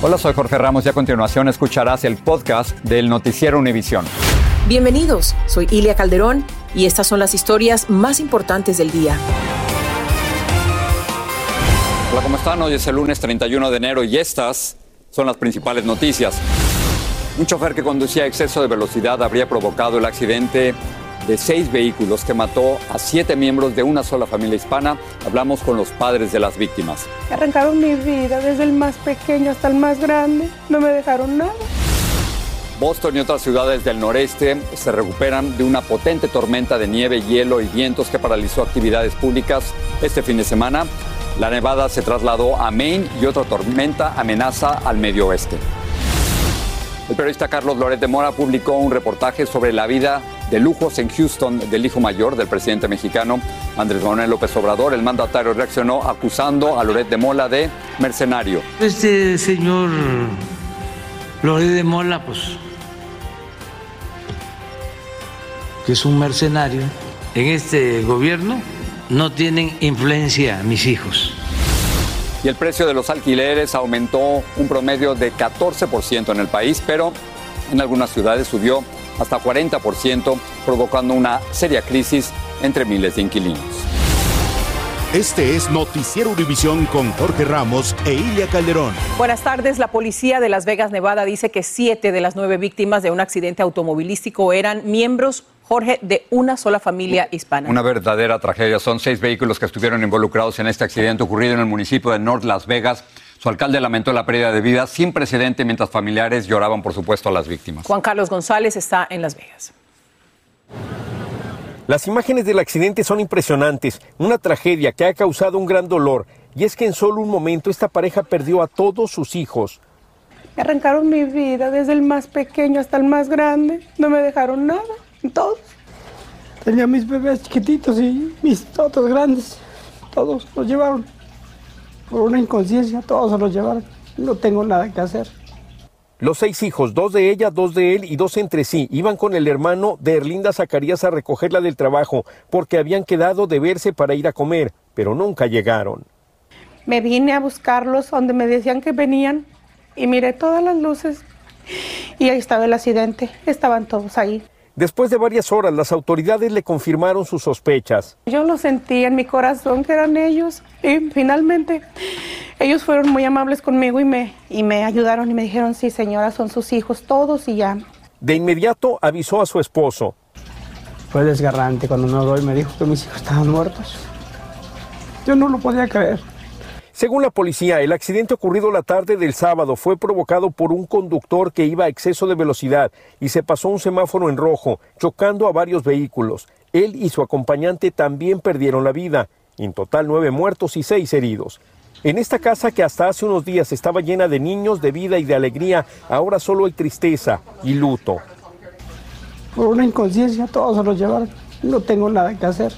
Hola, soy Jorge Ramos y a continuación escucharás el podcast del Noticiero Univisión. Bienvenidos, soy Ilia Calderón y estas son las historias más importantes del día. Hola, ¿cómo están? Hoy es el lunes 31 de enero y estas son las principales noticias. Un chofer que conducía a exceso de velocidad habría provocado el accidente de seis vehículos que mató a siete miembros de una sola familia hispana. Hablamos con los padres de las víctimas. Arrancaron mi vida desde el más pequeño hasta el más grande. No me dejaron nada. Boston y otras ciudades del noreste se recuperan de una potente tormenta de nieve, hielo y vientos que paralizó actividades públicas este fin de semana. La nevada se trasladó a Maine y otra tormenta amenaza al medio oeste. El periodista Carlos Loret de Mora publicó un reportaje sobre la vida de lujos en Houston del hijo mayor del presidente mexicano Andrés Manuel López Obrador. El mandatario reaccionó acusando a Loret de Mola de mercenario. Este señor Loret de Mola, pues, que es un mercenario, en este gobierno no tienen influencia mis hijos. Y el precio de los alquileres aumentó un promedio de 14% en el país, pero en algunas ciudades subió hasta 40%, provocando una seria crisis entre miles de inquilinos. Este es Noticiero Univisión con Jorge Ramos e Ilia Calderón. Buenas tardes. La policía de Las Vegas, Nevada, dice que siete de las nueve víctimas de un accidente automovilístico eran miembros Jorge, de una sola familia hispana. Una verdadera tragedia. Son seis vehículos que estuvieron involucrados en este accidente ocurrido en el municipio de North Las Vegas. Su alcalde lamentó la pérdida de vida sin precedente mientras familiares lloraban, por supuesto, a las víctimas. Juan Carlos González está en Las Vegas. Las imágenes del accidente son impresionantes, una tragedia que ha causado un gran dolor. Y es que en solo un momento esta pareja perdió a todos sus hijos. Arrancaron mi vida desde el más pequeño hasta el más grande. No me dejaron nada, todos. Tenía mis bebés chiquititos y mis otros grandes. Todos los llevaron por una inconsciencia, todos se los llevaron. No tengo nada que hacer. Los seis hijos, dos de ella, dos de él y dos entre sí, iban con el hermano de Erlinda Zacarías a recogerla del trabajo porque habían quedado de verse para ir a comer, pero nunca llegaron. Me vine a buscarlos donde me decían que venían y miré todas las luces y ahí estaba el accidente, estaban todos ahí. Después de varias horas, las autoridades le confirmaron sus sospechas. Yo lo sentí en mi corazón que eran ellos y finalmente ellos fueron muy amables conmigo y me, y me ayudaron y me dijeron, sí señora, son sus hijos todos y ya. De inmediato avisó a su esposo. Fue desgarrante cuando me doy me dijo que mis hijos estaban muertos. Yo no lo podía creer. Según la policía, el accidente ocurrido la tarde del sábado fue provocado por un conductor que iba a exceso de velocidad y se pasó un semáforo en rojo, chocando a varios vehículos. Él y su acompañante también perdieron la vida. En total, nueve muertos y seis heridos. En esta casa que hasta hace unos días estaba llena de niños, de vida y de alegría, ahora solo hay tristeza y luto. Por una inconsciencia todos se los llevaron. No tengo nada que hacer.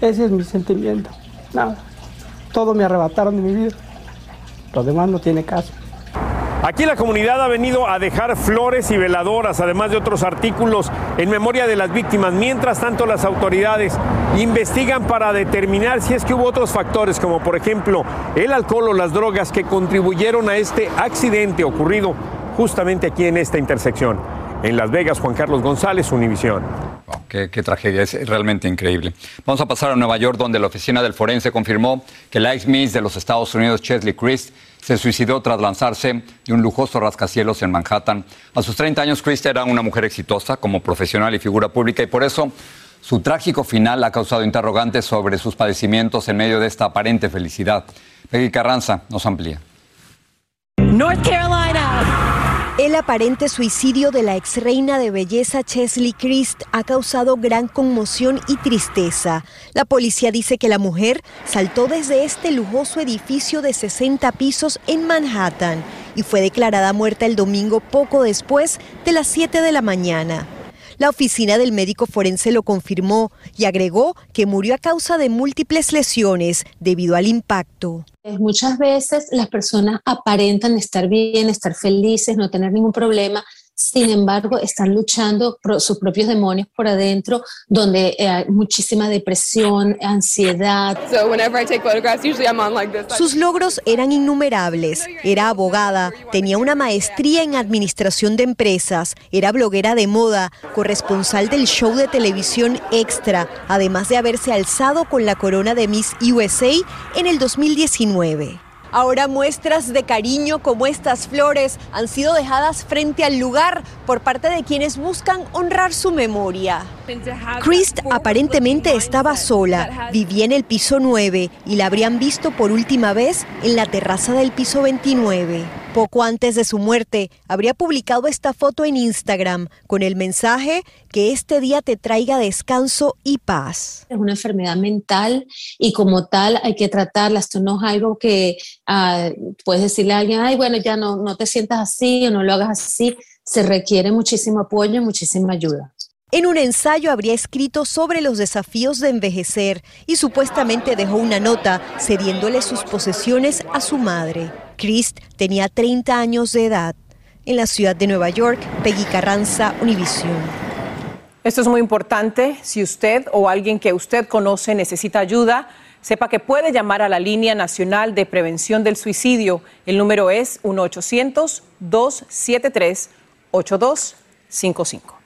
Ese es mi sentimiento. Nada todo me arrebataron de mi vida. Lo demás no tiene caso. Aquí la comunidad ha venido a dejar flores y veladoras, además de otros artículos en memoria de las víctimas. Mientras tanto, las autoridades investigan para determinar si es que hubo otros factores, como por ejemplo el alcohol o las drogas que contribuyeron a este accidente ocurrido justamente aquí en esta intersección. En Las Vegas, Juan Carlos González, Univisión. Qué, tragedia, es realmente increíble. Vamos a pasar a Nueva York, donde la oficina del forense confirmó que la ex Miss de los Estados Unidos, Chesley Christ, se suicidó tras lanzarse de un lujoso rascacielos en Manhattan. A sus 30 años, Christ era una mujer exitosa como profesional y figura pública, y por eso su trágico final ha causado interrogantes sobre sus padecimientos en medio de esta aparente felicidad. Peggy Carranza nos amplía. North Carolina. El aparente suicidio de la ex reina de belleza Chesley Christ ha causado gran conmoción y tristeza. La policía dice que la mujer saltó desde este lujoso edificio de 60 pisos en Manhattan y fue declarada muerta el domingo poco después de las 7 de la mañana. La oficina del médico forense lo confirmó y agregó que murió a causa de múltiples lesiones debido al impacto. Muchas veces las personas aparentan estar bien, estar felices, no tener ningún problema. Sin embargo, están luchando por sus propios demonios por adentro, donde eh, hay muchísima depresión, ansiedad. Sus logros eran innumerables. Era abogada, tenía una maestría en administración de empresas, era bloguera de moda, corresponsal del show de televisión Extra, además de haberse alzado con la corona de Miss USA en el 2019. Ahora muestras de cariño como estas flores han sido dejadas frente al lugar por parte de quienes buscan honrar su memoria. Christ aparentemente estaba sola, vivía en el piso 9 y la habrían visto por última vez en la terraza del piso 29. Poco antes de su muerte, habría publicado esta foto en Instagram con el mensaje que este día te traiga descanso y paz. Es una enfermedad mental y como tal hay que tratarla. Esto no es algo que ah, puedes decirle a alguien, ay, bueno, ya no, no te sientas así o no lo hagas así. Se requiere muchísimo apoyo y muchísima ayuda. En un ensayo habría escrito sobre los desafíos de envejecer y supuestamente dejó una nota cediéndole sus posesiones a su madre. Christ tenía 30 años de edad. En la ciudad de Nueva York, Peggy Carranza, Univisión. Esto es muy importante. Si usted o alguien que usted conoce necesita ayuda, sepa que puede llamar a la línea nacional de prevención del suicidio. El número es 1-800-273-8255.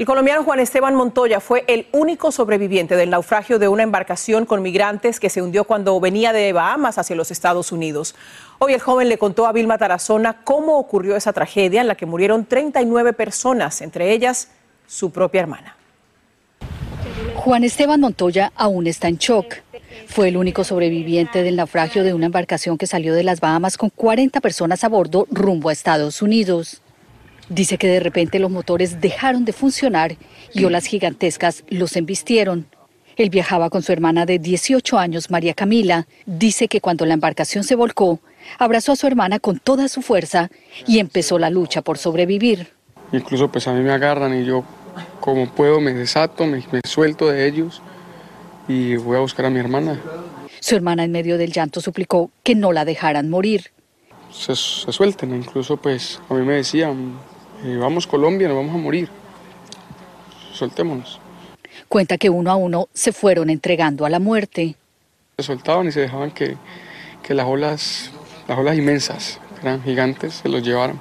El colombiano Juan Esteban Montoya fue el único sobreviviente del naufragio de una embarcación con migrantes que se hundió cuando venía de Bahamas hacia los Estados Unidos. Hoy el joven le contó a Vilma Tarazona cómo ocurrió esa tragedia en la que murieron 39 personas, entre ellas su propia hermana. Juan Esteban Montoya aún está en shock. Fue el único sobreviviente del naufragio de una embarcación que salió de las Bahamas con 40 personas a bordo rumbo a Estados Unidos. Dice que de repente los motores dejaron de funcionar y olas gigantescas los embistieron. Él viajaba con su hermana de 18 años, María Camila. Dice que cuando la embarcación se volcó, abrazó a su hermana con toda su fuerza y empezó la lucha por sobrevivir. Incluso pues a mí me agarran y yo como puedo me desato, me, suelto de ellos y voy a buscar a mi hermana. Su hermana en medio del llanto suplicó que no la dejaran morir. Se, se suelten, incluso pues a mí me decían, eh, vamos Colombia, nos vamos a morir. Soltémonos. Cuenta que uno a uno se fueron entregando a la muerte. Se soltaban y se dejaban que, que las olas, las olas inmensas, eran gigantes, se los llevaron.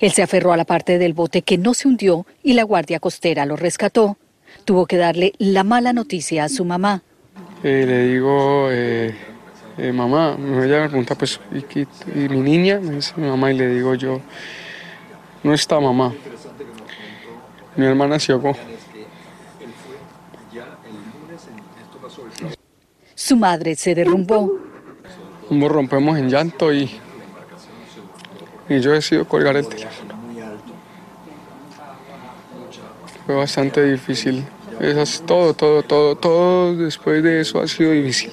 Él se aferró a la parte del bote que no se hundió y la guardia costera lo rescató. Tuvo que darle la mala noticia a su mamá. Eh, le digo, eh, mamá, ella me pregunta, pues, ¿y, y mi niña? Me dice mi mamá y le digo yo, no está mamá. Mi hermana se ahogó. Su madre se derrumbó. Ambos rompemos en llanto y, y yo decido colgar el teléfono. Fue bastante difícil. Es todo, todo, todo, todo después de eso ha sido difícil.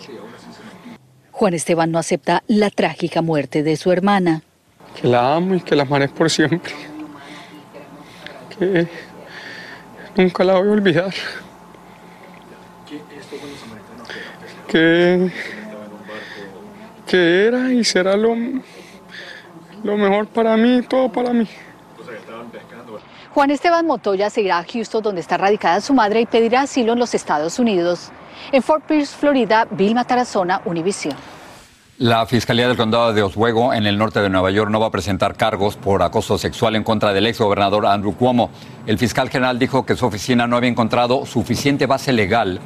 Juan Esteban no acepta la trágica muerte de su hermana. Que la amo y que la amaré por siempre que nunca la voy a olvidar. Que, que era y será lo, lo mejor para mí, todo para mí. Juan Esteban Motoya seguirá a Houston, donde está radicada su madre, y pedirá asilo en los Estados Unidos. En Fort Pierce, Florida, Vilma Tarazona, Univision. La Fiscalía del Condado de Oswego, en el norte de Nueva York, no va a presentar cargos por acoso sexual en contra del exgobernador Andrew Cuomo. El fiscal general dijo que su oficina no había encontrado suficiente base legal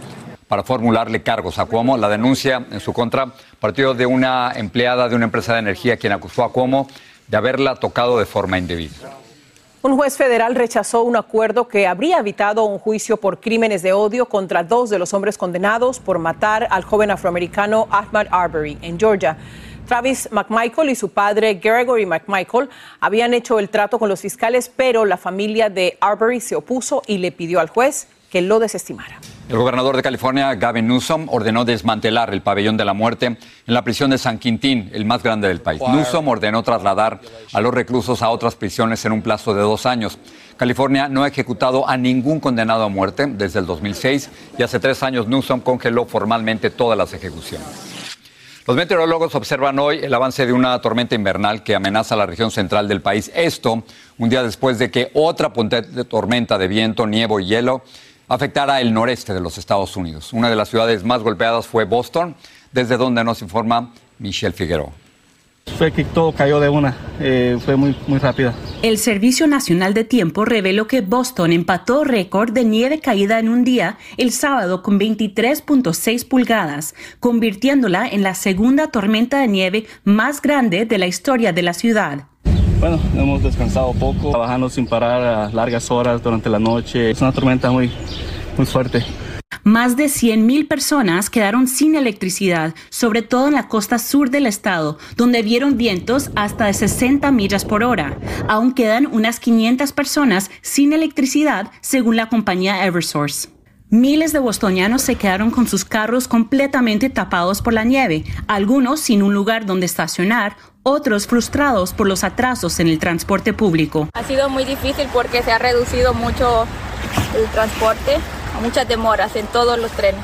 para formularle cargos a Cuomo. La denuncia en su contra partió de una empleada de una empresa de energía quien acusó a Cuomo de haberla tocado de forma indebida. Un juez federal rechazó un acuerdo que habría evitado un juicio por crímenes de odio contra dos de los hombres condenados por matar al joven afroamericano Ahmad Arbery en Georgia. Travis McMichael y su padre Gregory McMichael habían hecho el trato con los fiscales, pero la familia de Arbery se opuso y le pidió al juez que lo desestimara. El gobernador de California, Gavin Newsom, ordenó desmantelar el pabellón de la muerte en la prisión de San Quintín, el más grande del país. Newsom ordenó trasladar a los reclusos a otras prisiones en un plazo de dos años. California no ha ejecutado a ningún condenado a muerte desde el 2006 y hace tres años Newsom congeló formalmente todas las ejecuciones. Los meteorólogos observan hoy el avance de una tormenta invernal que amenaza la región central del país. Esto un día después de que otra tormenta de viento, nieve y hielo afectara el noreste de los Estados Unidos. Una de las ciudades más golpeadas fue Boston, desde donde nos informa Michelle Figueroa fue que todo cayó de una, eh, fue muy, muy rápido. El Servicio Nacional de Tiempo reveló que Boston empató récord de nieve caída en un día el sábado con 23.6 pulgadas, convirtiéndola en la segunda tormenta de nieve más grande de la historia de la ciudad. Bueno, hemos descansado poco, trabajando sin parar a largas horas durante la noche. Es una tormenta muy, muy fuerte. Más de 100.000 personas quedaron sin electricidad, sobre todo en la costa sur del estado, donde vieron vientos hasta de 60 millas por hora. Aún quedan unas 500 personas sin electricidad, según la compañía Eversource. Miles de bostonianos se quedaron con sus carros completamente tapados por la nieve, algunos sin un lugar donde estacionar, otros frustrados por los atrasos en el transporte público. Ha sido muy difícil porque se ha reducido mucho el transporte muchas demoras en todos los trenes.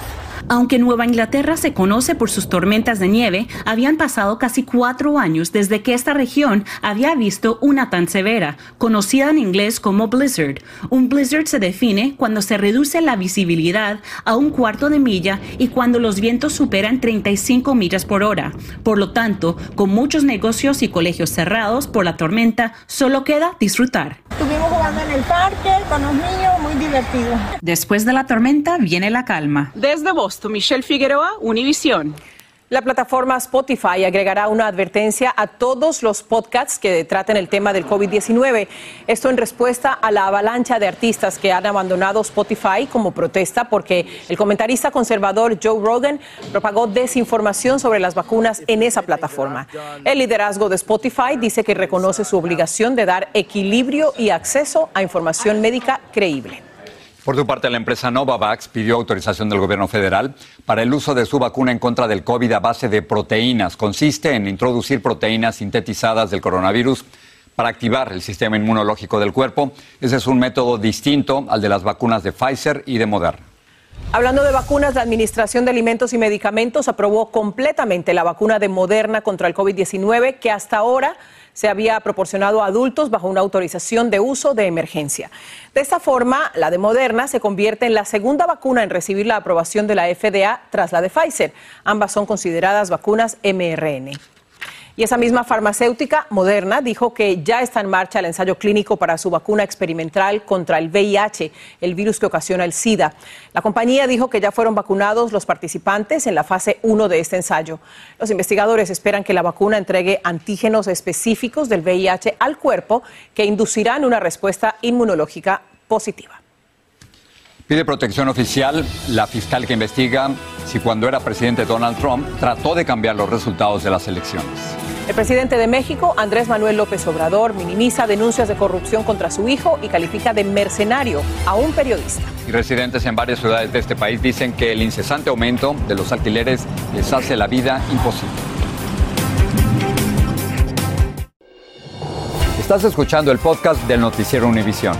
Aunque Nueva Inglaterra se conoce por sus tormentas de nieve, habían pasado casi cuatro años desde que esta región había visto una tan severa, conocida en inglés como blizzard. Un blizzard se define cuando se reduce la visibilidad a un cuarto de milla y cuando los vientos superan 35 millas por hora. Por lo tanto, con muchos negocios y colegios cerrados por la tormenta, solo queda disfrutar. Estuvimos jugando en el parque con los niños, muy divertido. Después de la tormenta viene la calma. Desde Boston, Michelle Figueroa, Univisión. La plataforma Spotify agregará una advertencia a todos los podcasts que traten el tema del COVID-19. Esto en respuesta a la avalancha de artistas que han abandonado Spotify como protesta porque el comentarista conservador Joe Rogan propagó desinformación sobre las vacunas en esa plataforma. El liderazgo de Spotify dice que reconoce su obligación de dar equilibrio y acceso a información médica creíble. Por su parte, la empresa Novavax pidió autorización del gobierno federal para el uso de su vacuna en contra del COVID a base de proteínas. Consiste en introducir proteínas sintetizadas del coronavirus para activar el sistema inmunológico del cuerpo. Ese es un método distinto al de las vacunas de Pfizer y de Moderna. Hablando de vacunas, la Administración de Alimentos y Medicamentos aprobó completamente la vacuna de Moderna contra el COVID-19 que hasta ahora se había proporcionado a adultos bajo una autorización de uso de emergencia. De esta forma, la de Moderna se convierte en la segunda vacuna en recibir la aprobación de la FDA tras la de Pfizer. Ambas son consideradas vacunas mRN. Y esa misma farmacéutica moderna dijo que ya está en marcha el ensayo clínico para su vacuna experimental contra el VIH, el virus que ocasiona el SIDA. La compañía dijo que ya fueron vacunados los participantes en la fase 1 de este ensayo. Los investigadores esperan que la vacuna entregue antígenos específicos del VIH al cuerpo que inducirán una respuesta inmunológica positiva. Pide protección oficial la fiscal que investiga si cuando era presidente Donald Trump trató de cambiar los resultados de las elecciones. El presidente de México, Andrés Manuel López Obrador, minimiza denuncias de corrupción contra su hijo y califica de mercenario a un periodista. Y residentes en varias ciudades de este país dicen que el incesante aumento de los alquileres les hace la vida imposible. Estás escuchando el podcast del noticiero Univisión.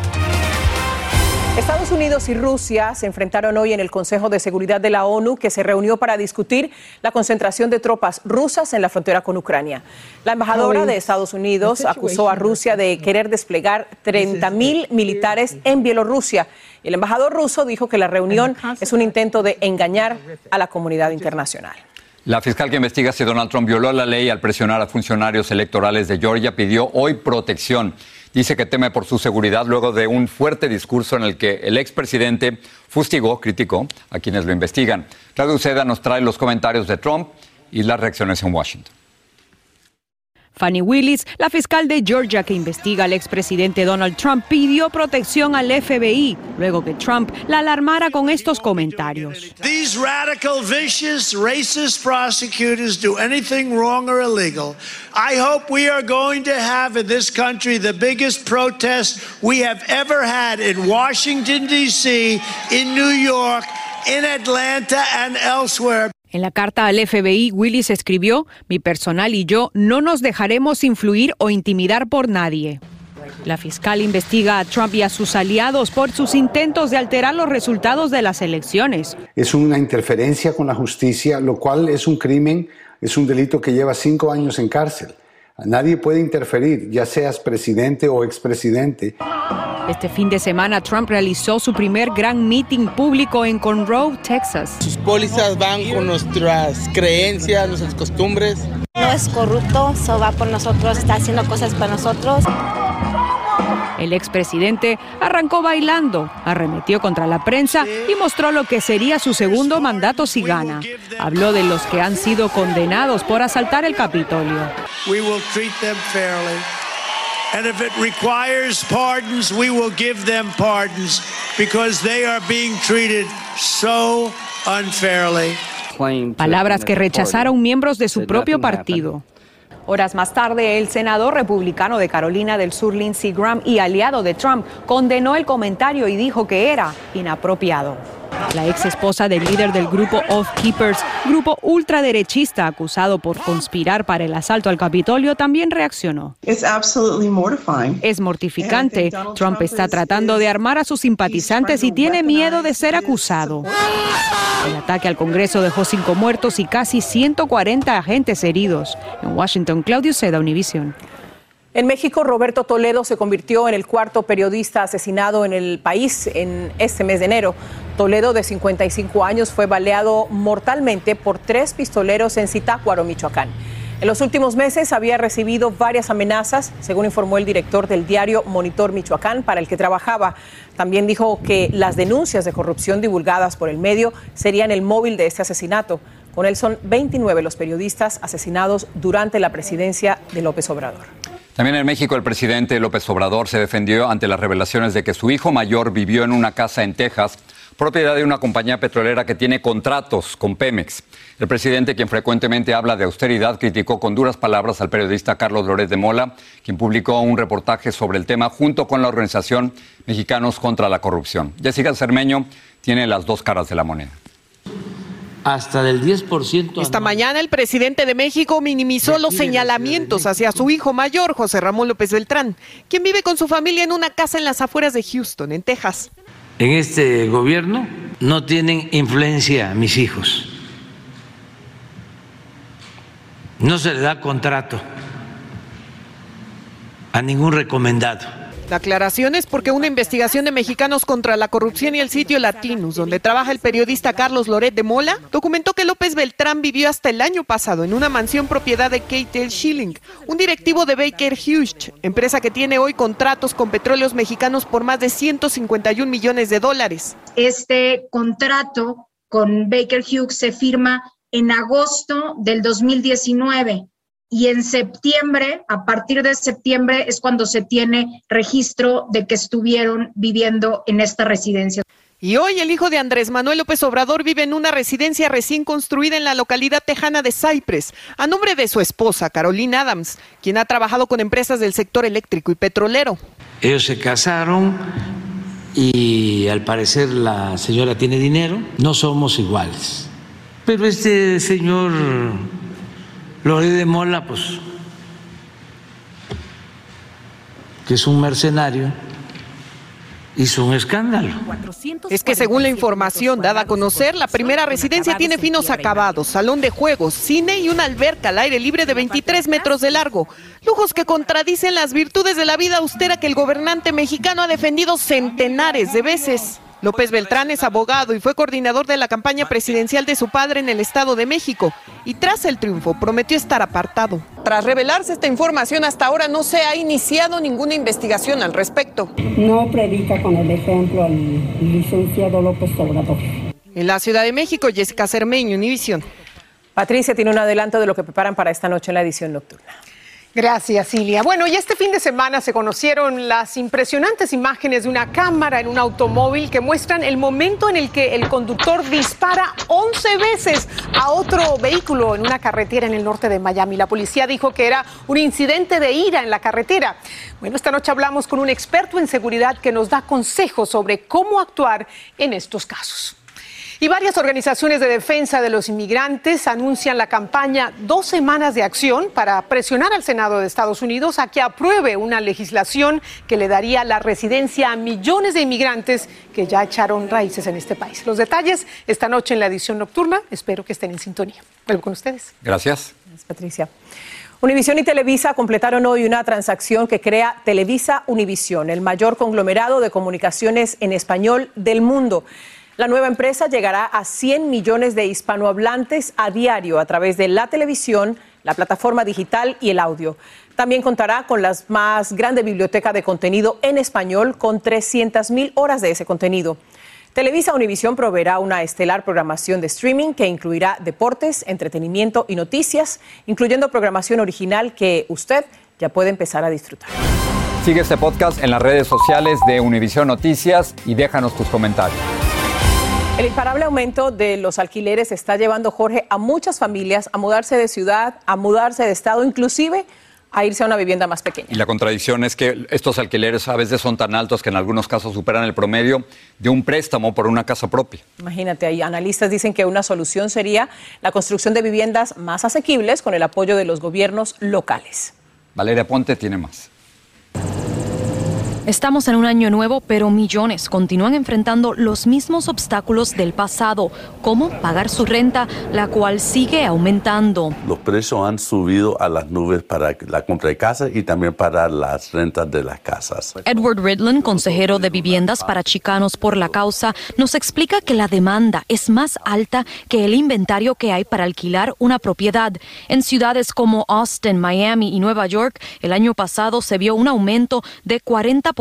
Estados Unidos y Rusia se enfrentaron hoy en el Consejo de Seguridad de la ONU que se reunió para discutir la concentración de tropas rusas en la frontera con Ucrania. La embajadora de Estados Unidos acusó a Rusia de querer desplegar 30 mil militares en Bielorrusia. El embajador ruso dijo que la reunión es un intento de engañar a la comunidad internacional. La fiscal que investiga si Donald Trump violó la ley al presionar a funcionarios electorales de Georgia pidió hoy protección dice que teme por su seguridad luego de un fuerte discurso en el que el expresidente fustigó, criticó a quienes lo investigan. Claudio Uceda nos trae los comentarios de Trump y las reacciones en Washington. Fanny Willis, la fiscal de Georgia que investiga al expresidente Donald Trump, pidió protección al FBI luego que Trump la alarmara con estos comentarios. These radical, vicious, racist prosecutors do anything wrong or illegal. I hope we are going to have in this country the biggest protest we have ever had in Washington, D.C., in New York, in Atlanta, and elsewhere. En la carta al FBI, Willis escribió, mi personal y yo no nos dejaremos influir o intimidar por nadie. La fiscal investiga a Trump y a sus aliados por sus intentos de alterar los resultados de las elecciones. Es una interferencia con la justicia, lo cual es un crimen es un delito que lleva cinco años en cárcel. Nadie puede interferir, ya seas presidente o expresidente. Este fin de semana Trump realizó su primer gran meeting público en Conroe, Texas. Sus pólizas van con nuestras creencias, nuestras costumbres. No es corrupto, eso va por nosotros, está haciendo cosas para nosotros. El expresidente arrancó bailando, arremetió contra la prensa y mostró lo que sería su segundo mandato si gana. Habló de los que han sido condenados por asaltar el Capitolio. We will treat them fairly. And if it requires pardons, we will give them pardons because they are being treated so unfairly. Palabras que rechazaron miembros de su propio partido. Horas más tarde, el senador republicano de Carolina del Sur, Lindsey Graham, y aliado de Trump, condenó el comentario y dijo que era inapropiado. La ex esposa del líder del grupo Oath Keepers, grupo ultraderechista acusado por conspirar para el asalto al Capitolio, también reaccionó. Es mortificante. Trump está tratando de armar a sus simpatizantes y tiene miedo de ser acusado. El ataque al Congreso dejó cinco muertos y casi 140 agentes heridos. En Washington, Claudio Seda, Univision. En México, Roberto Toledo se convirtió en el cuarto periodista asesinado en el país en este mes de enero. Toledo, de 55 años, fue baleado mortalmente por tres pistoleros en Zitácuaro, Michoacán. En los últimos meses había recibido varias amenazas, según informó el director del diario Monitor Michoacán, para el que trabajaba. También dijo que las denuncias de corrupción divulgadas por el medio serían el móvil de este asesinato. Con él son 29 los periodistas asesinados durante la presidencia de López Obrador. También en México el presidente López Obrador se defendió ante las revelaciones de que su hijo mayor vivió en una casa en Texas, propiedad de una compañía petrolera que tiene contratos con Pemex. El presidente, quien frecuentemente habla de austeridad, criticó con duras palabras al periodista Carlos Loret de Mola, quien publicó un reportaje sobre el tema junto con la organización Mexicanos contra la Corrupción. Jessica Cermeño tiene las dos caras de la moneda hasta del 10%. Esta mañana el presidente de México minimizó los señalamientos hacia su hijo mayor, José Ramón López Beltrán, quien vive con su familia en una casa en las afueras de Houston, en Texas. En este gobierno no tienen influencia mis hijos. No se le da contrato a ningún recomendado la aclaración es porque una investigación de mexicanos contra la corrupción y el sitio Latinus, donde trabaja el periodista Carlos Loret de Mola, documentó que López Beltrán vivió hasta el año pasado en una mansión propiedad de Kate Schilling, un directivo de Baker Hughes, empresa que tiene hoy contratos con petróleos mexicanos por más de 151 millones de dólares. Este contrato con Baker Hughes se firma en agosto del 2019 y en septiembre, a partir de septiembre, es cuando se tiene registro de que estuvieron viviendo en esta residencia. Y hoy el hijo de Andrés Manuel López Obrador vive en una residencia recién construida en la localidad tejana de Cypress, a nombre de su esposa, Carolina Adams, quien ha trabajado con empresas del sector eléctrico y petrolero. Ellos se casaron y al parecer la señora tiene dinero, no somos iguales. Pero este señor Lore de Mola, pues, que es un mercenario, hizo un escándalo. Es que según la información dada a conocer, la primera residencia tiene finos acabados, salón de juegos, cine y una alberca al aire libre de 23 metros de largo. Lujos que contradicen las virtudes de la vida austera que el gobernante mexicano ha defendido centenares de veces. López Beltrán es abogado y fue coordinador de la campaña presidencial de su padre en el Estado de México y tras el triunfo prometió estar apartado. Tras revelarse esta información, hasta ahora no se ha iniciado ninguna investigación al respecto. No predica con el ejemplo al licenciado López Obrador. En la Ciudad de México, Jessica Cermeño, Univisión. Patricia tiene un adelanto de lo que preparan para esta noche en la edición nocturna. Gracias, Silvia. Bueno, y este fin de semana se conocieron las impresionantes imágenes de una cámara en un automóvil que muestran el momento en el que el conductor dispara 11 veces a otro vehículo en una carretera en el norte de Miami. La policía dijo que era un incidente de ira en la carretera. Bueno, esta noche hablamos con un experto en seguridad que nos da consejos sobre cómo actuar en estos casos. Y varias organizaciones de defensa de los inmigrantes anuncian la campaña Dos Semanas de Acción para presionar al Senado de Estados Unidos a que apruebe una legislación que le daría la residencia a millones de inmigrantes que ya echaron raíces en este país. Los detalles esta noche en la edición nocturna. Espero que estén en sintonía. Vuelvo con ustedes. Gracias. Gracias, Patricia. Univisión y Televisa completaron hoy una transacción que crea Televisa Univisión, el mayor conglomerado de comunicaciones en español del mundo. La nueva empresa llegará a 100 millones de hispanohablantes a diario a través de la televisión, la plataforma digital y el audio. También contará con la más grande biblioteca de contenido en español con 300 mil horas de ese contenido. Televisa Univisión proveerá una estelar programación de streaming que incluirá deportes, entretenimiento y noticias, incluyendo programación original que usted ya puede empezar a disfrutar. Sigue este podcast en las redes sociales de Univisión Noticias y déjanos tus comentarios. El imparable aumento de los alquileres está llevando, Jorge, a muchas familias a mudarse de ciudad, a mudarse de estado, inclusive a irse a una vivienda más pequeña. Y la contradicción es que estos alquileres a veces son tan altos que en algunos casos superan el promedio de un préstamo por una casa propia. Imagínate, ahí analistas dicen que una solución sería la construcción de viviendas más asequibles con el apoyo de los gobiernos locales. Valeria Ponte tiene más. Estamos en un año nuevo, pero millones continúan enfrentando los mismos obstáculos del pasado, como pagar su renta, la cual sigue aumentando. Los precios han subido a las nubes para la compra de casas y también para las rentas de las casas. Edward Ridland, consejero de viviendas para chicanos por la causa, nos explica que la demanda es más alta que el inventario que hay para alquilar una propiedad. En ciudades como Austin, Miami y Nueva York, el año pasado se vio un aumento de 40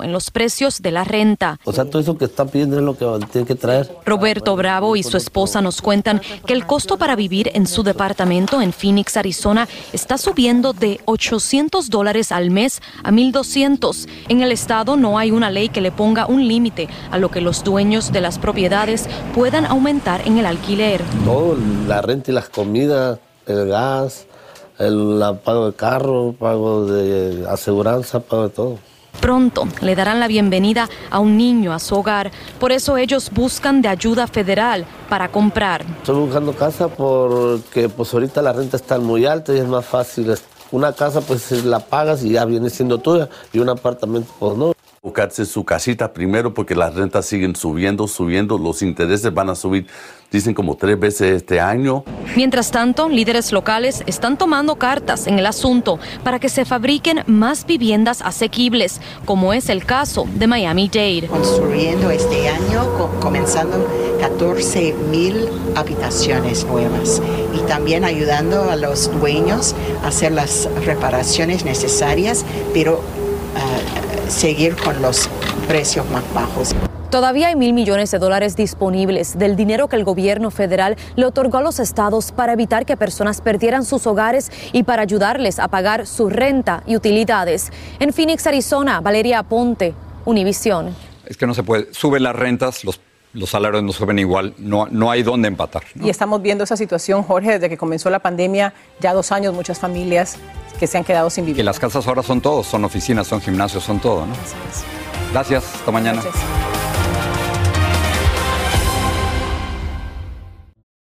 en los precios de la renta. O sea, todo eso que están pidiendo es lo que tienen que traer. Roberto Bravo y su esposa nos cuentan que el costo para vivir en su departamento en Phoenix, Arizona, está subiendo de 800 dólares al mes a 1200. En el estado no hay una ley que le ponga un límite a lo que los dueños de las propiedades puedan aumentar en el alquiler. Todo, la renta y las comidas, el gas, el pago de carro, pago de aseguranza, pago de todo. Pronto le darán la bienvenida a un niño a su hogar. Por eso ellos buscan de ayuda federal para comprar. Estoy buscando casa porque pues ahorita la renta está muy alta y es más fácil. Una casa pues la pagas y ya viene siendo tuya y un apartamento pues no. Buscarse su casita primero porque las rentas siguen subiendo, subiendo, los intereses van a subir, dicen como tres veces este año. Mientras tanto, líderes locales están tomando cartas en el asunto para que se fabriquen más viviendas asequibles, como es el caso de Miami Dade. Construyendo este año, comenzando 14 mil habitaciones nuevas y también ayudando a los dueños a hacer las reparaciones necesarias, pero seguir con los precios más bajos. Todavía hay mil millones de dólares disponibles del dinero que el gobierno federal le otorgó a los estados para evitar que personas perdieran sus hogares y para ayudarles a pagar su renta y utilidades. En Phoenix, Arizona, Valeria Aponte, Univisión. Es que no se puede. Suben las rentas, los los salarios no suben igual, no, no hay dónde empatar. Y estamos viendo esa situación, Jorge, desde que comenzó la pandemia, ya dos años, muchas familias que se han quedado sin vivir. Y las casas ahora son todos, son oficinas, son gimnasios, son todo, ¿no? Gracias, hasta mañana.